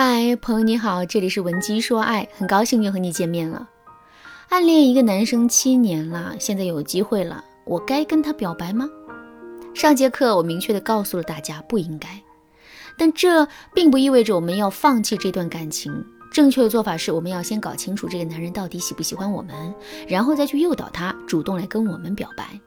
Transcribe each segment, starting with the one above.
嗨，朋友你好，这里是文姬说爱，很高兴又和你见面了。暗恋一个男生七年了，现在有机会了，我该跟他表白吗？上节课我明确的告诉了大家，不应该。但这并不意味着我们要放弃这段感情。正确的做法是，我们要先搞清楚这个男人到底喜不喜欢我们，然后再去诱导他主动来跟我们表白。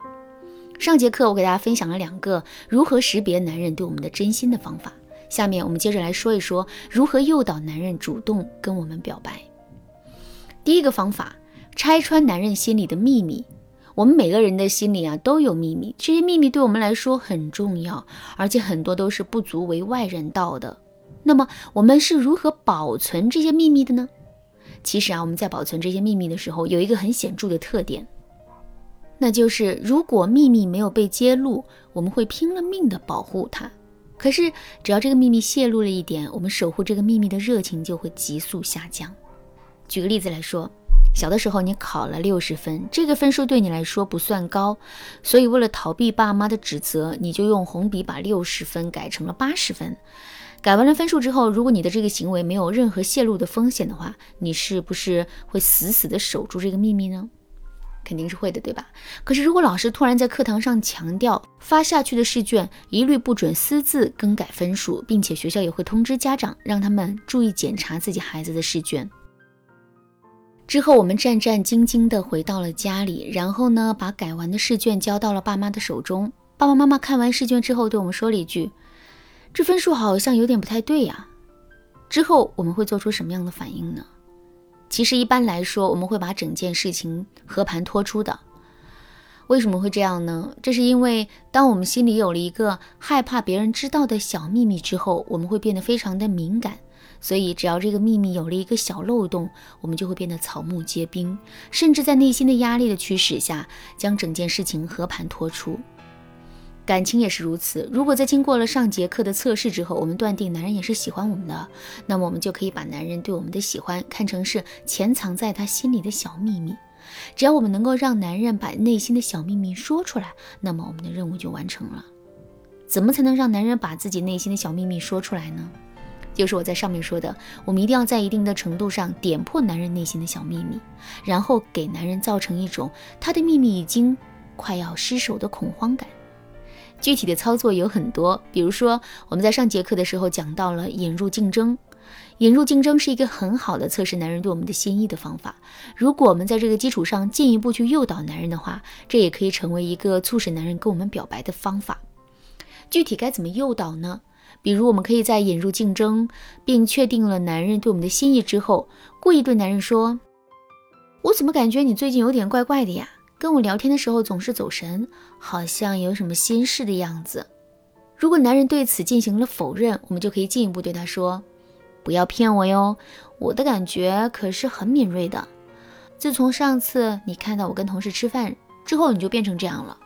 上节课我给大家分享了两个如何识别男人对我们的真心的方法。下面我们接着来说一说如何诱导男人主动跟我们表白。第一个方法，拆穿男人心里的秘密。我们每个人的心里啊都有秘密，这些秘密对我们来说很重要，而且很多都是不足为外人道的。那么我们是如何保存这些秘密的呢？其实啊，我们在保存这些秘密的时候，有一个很显著的特点，那就是如果秘密没有被揭露，我们会拼了命的保护它。可是，只要这个秘密泄露了一点，我们守护这个秘密的热情就会急速下降。举个例子来说，小的时候你考了六十分，这个分数对你来说不算高，所以为了逃避爸妈的指责，你就用红笔把六十分改成了八十分。改完了分数之后，如果你的这个行为没有任何泄露的风险的话，你是不是会死死的守住这个秘密呢？肯定是会的，对吧？可是如果老师突然在课堂上强调发下去的试卷一律不准私自更改分数，并且学校也会通知家长，让他们注意检查自己孩子的试卷。之后我们战战兢兢地回到了家里，然后呢，把改完的试卷交到了爸妈的手中。爸爸妈妈看完试卷之后，对我们说了一句：“这分数好像有点不太对呀。”之后我们会做出什么样的反应呢？其实一般来说，我们会把整件事情和盘托出的。为什么会这样呢？这是因为当我们心里有了一个害怕别人知道的小秘密之后，我们会变得非常的敏感。所以只要这个秘密有了一个小漏洞，我们就会变得草木皆兵，甚至在内心的压力的驱使下，将整件事情和盘托出。感情也是如此。如果在经过了上节课的测试之后，我们断定男人也是喜欢我们的，那么我们就可以把男人对我们的喜欢看成是潜藏在他心里的小秘密。只要我们能够让男人把内心的小秘密说出来，那么我们的任务就完成了。怎么才能让男人把自己内心的小秘密说出来呢？就是我在上面说的，我们一定要在一定的程度上点破男人内心的小秘密，然后给男人造成一种他的秘密已经快要失手的恐慌感。具体的操作有很多，比如说我们在上节课的时候讲到了引入竞争，引入竞争是一个很好的测试男人对我们的心意的方法。如果我们在这个基础上进一步去诱导男人的话，这也可以成为一个促使男人跟我们表白的方法。具体该怎么诱导呢？比如我们可以在引入竞争并确定了男人对我们的心意之后，故意对男人说：“我怎么感觉你最近有点怪怪的呀？”跟我聊天的时候总是走神，好像有什么心事的样子。如果男人对此进行了否认，我们就可以进一步对他说：“不要骗我哟，我的感觉可是很敏锐的。自从上次你看到我跟同事吃饭之后，你就变成这样了。”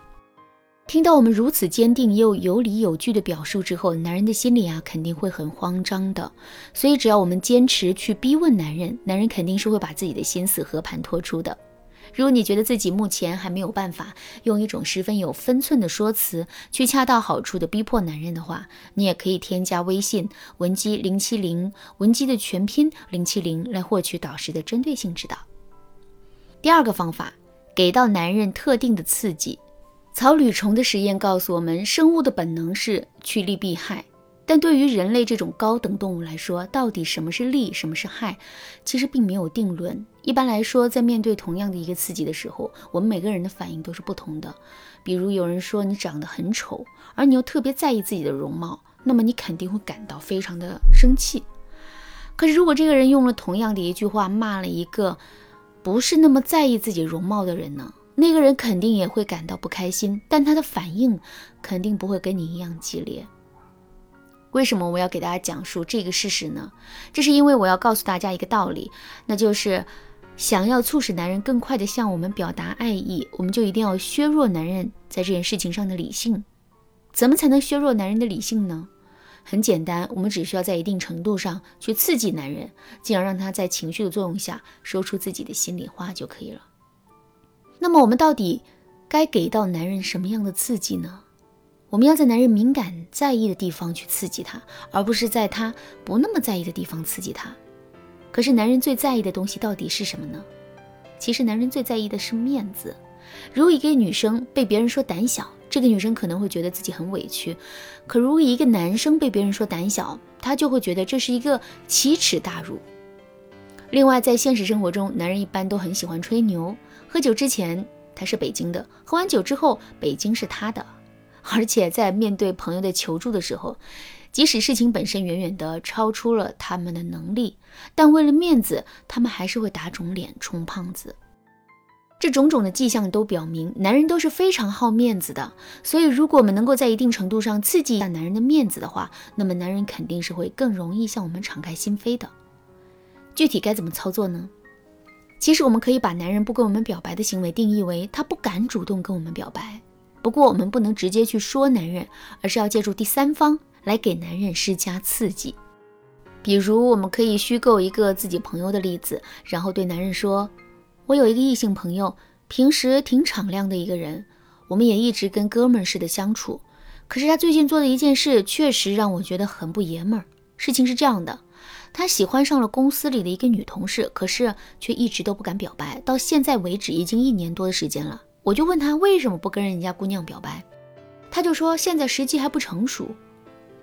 听到我们如此坚定又有理有据的表述之后，男人的心里啊肯定会很慌张的。所以只要我们坚持去逼问男人，男人肯定是会把自己的心思和盘托出的。如果你觉得自己目前还没有办法用一种十分有分寸的说辞去恰到好处的逼迫男人的话，你也可以添加微信文姬零七零，文姬的全拼零七零，来获取导师的针对性指导。第二个方法，给到男人特定的刺激。草履虫的实验告诉我们，生物的本能是趋利避害。但对于人类这种高等动物来说，到底什么是利，什么是害，其实并没有定论。一般来说，在面对同样的一个刺激的时候，我们每个人的反应都是不同的。比如有人说你长得很丑，而你又特别在意自己的容貌，那么你肯定会感到非常的生气。可是如果这个人用了同样的一句话骂了一个不是那么在意自己容貌的人呢？那个人肯定也会感到不开心，但他的反应肯定不会跟你一样激烈。为什么我要给大家讲述这个事实呢？这是因为我要告诉大家一个道理，那就是想要促使男人更快地向我们表达爱意，我们就一定要削弱男人在这件事情上的理性。怎么才能削弱男人的理性呢？很简单，我们只需要在一定程度上去刺激男人，进而让他在情绪的作用下说出自己的心里话就可以了。那么我们到底该给到男人什么样的刺激呢？我们要在男人敏感在意的地方去刺激他，而不是在他不那么在意的地方刺激他。可是男人最在意的东西到底是什么呢？其实男人最在意的是面子。如果一个女生被别人说胆小，这个女生可能会觉得自己很委屈；可如果一个男生被别人说胆小，他就会觉得这是一个奇耻大辱。另外，在现实生活中，男人一般都很喜欢吹牛。喝酒之前他是北京的，喝完酒之后北京是他的。而且在面对朋友的求助的时候，即使事情本身远远的超出了他们的能力，但为了面子，他们还是会打肿脸充胖子。这种种的迹象都表明，男人都是非常好面子的。所以，如果我们能够在一定程度上刺激一下男人的面子的话，那么男人肯定是会更容易向我们敞开心扉的。具体该怎么操作呢？其实，我们可以把男人不跟我们表白的行为定义为他不敢主动跟我们表白。不过，我们不能直接去说男人，而是要借助第三方来给男人施加刺激。比如，我们可以虚构一个自己朋友的例子，然后对男人说：“我有一个异性朋友，平时挺敞亮的一个人，我们也一直跟哥们儿似的相处。可是他最近做的一件事，确实让我觉得很不爷们儿。事情是这样的，他喜欢上了公司里的一个女同事，可是却一直都不敢表白，到现在为止已经一年多的时间了。”我就问他为什么不跟人家姑娘表白，他就说现在时机还不成熟。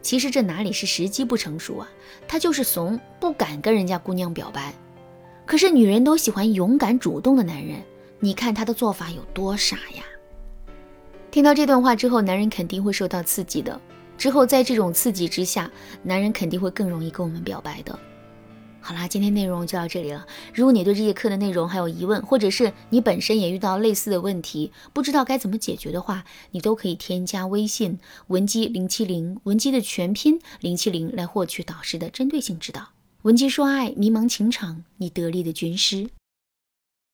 其实这哪里是时机不成熟啊，他就是怂，不敢跟人家姑娘表白。可是女人都喜欢勇敢主动的男人，你看他的做法有多傻呀！听到这段话之后，男人肯定会受到刺激的。之后在这种刺激之下，男人肯定会更容易跟我们表白的。好啦，今天内容就到这里了。如果你对这节课的内容还有疑问，或者是你本身也遇到类似的问题，不知道该怎么解决的话，你都可以添加微信文姬零七零，文姬的全拼零七零来获取导师的针对性指导。文姬说爱，迷茫情场，你得力的军师。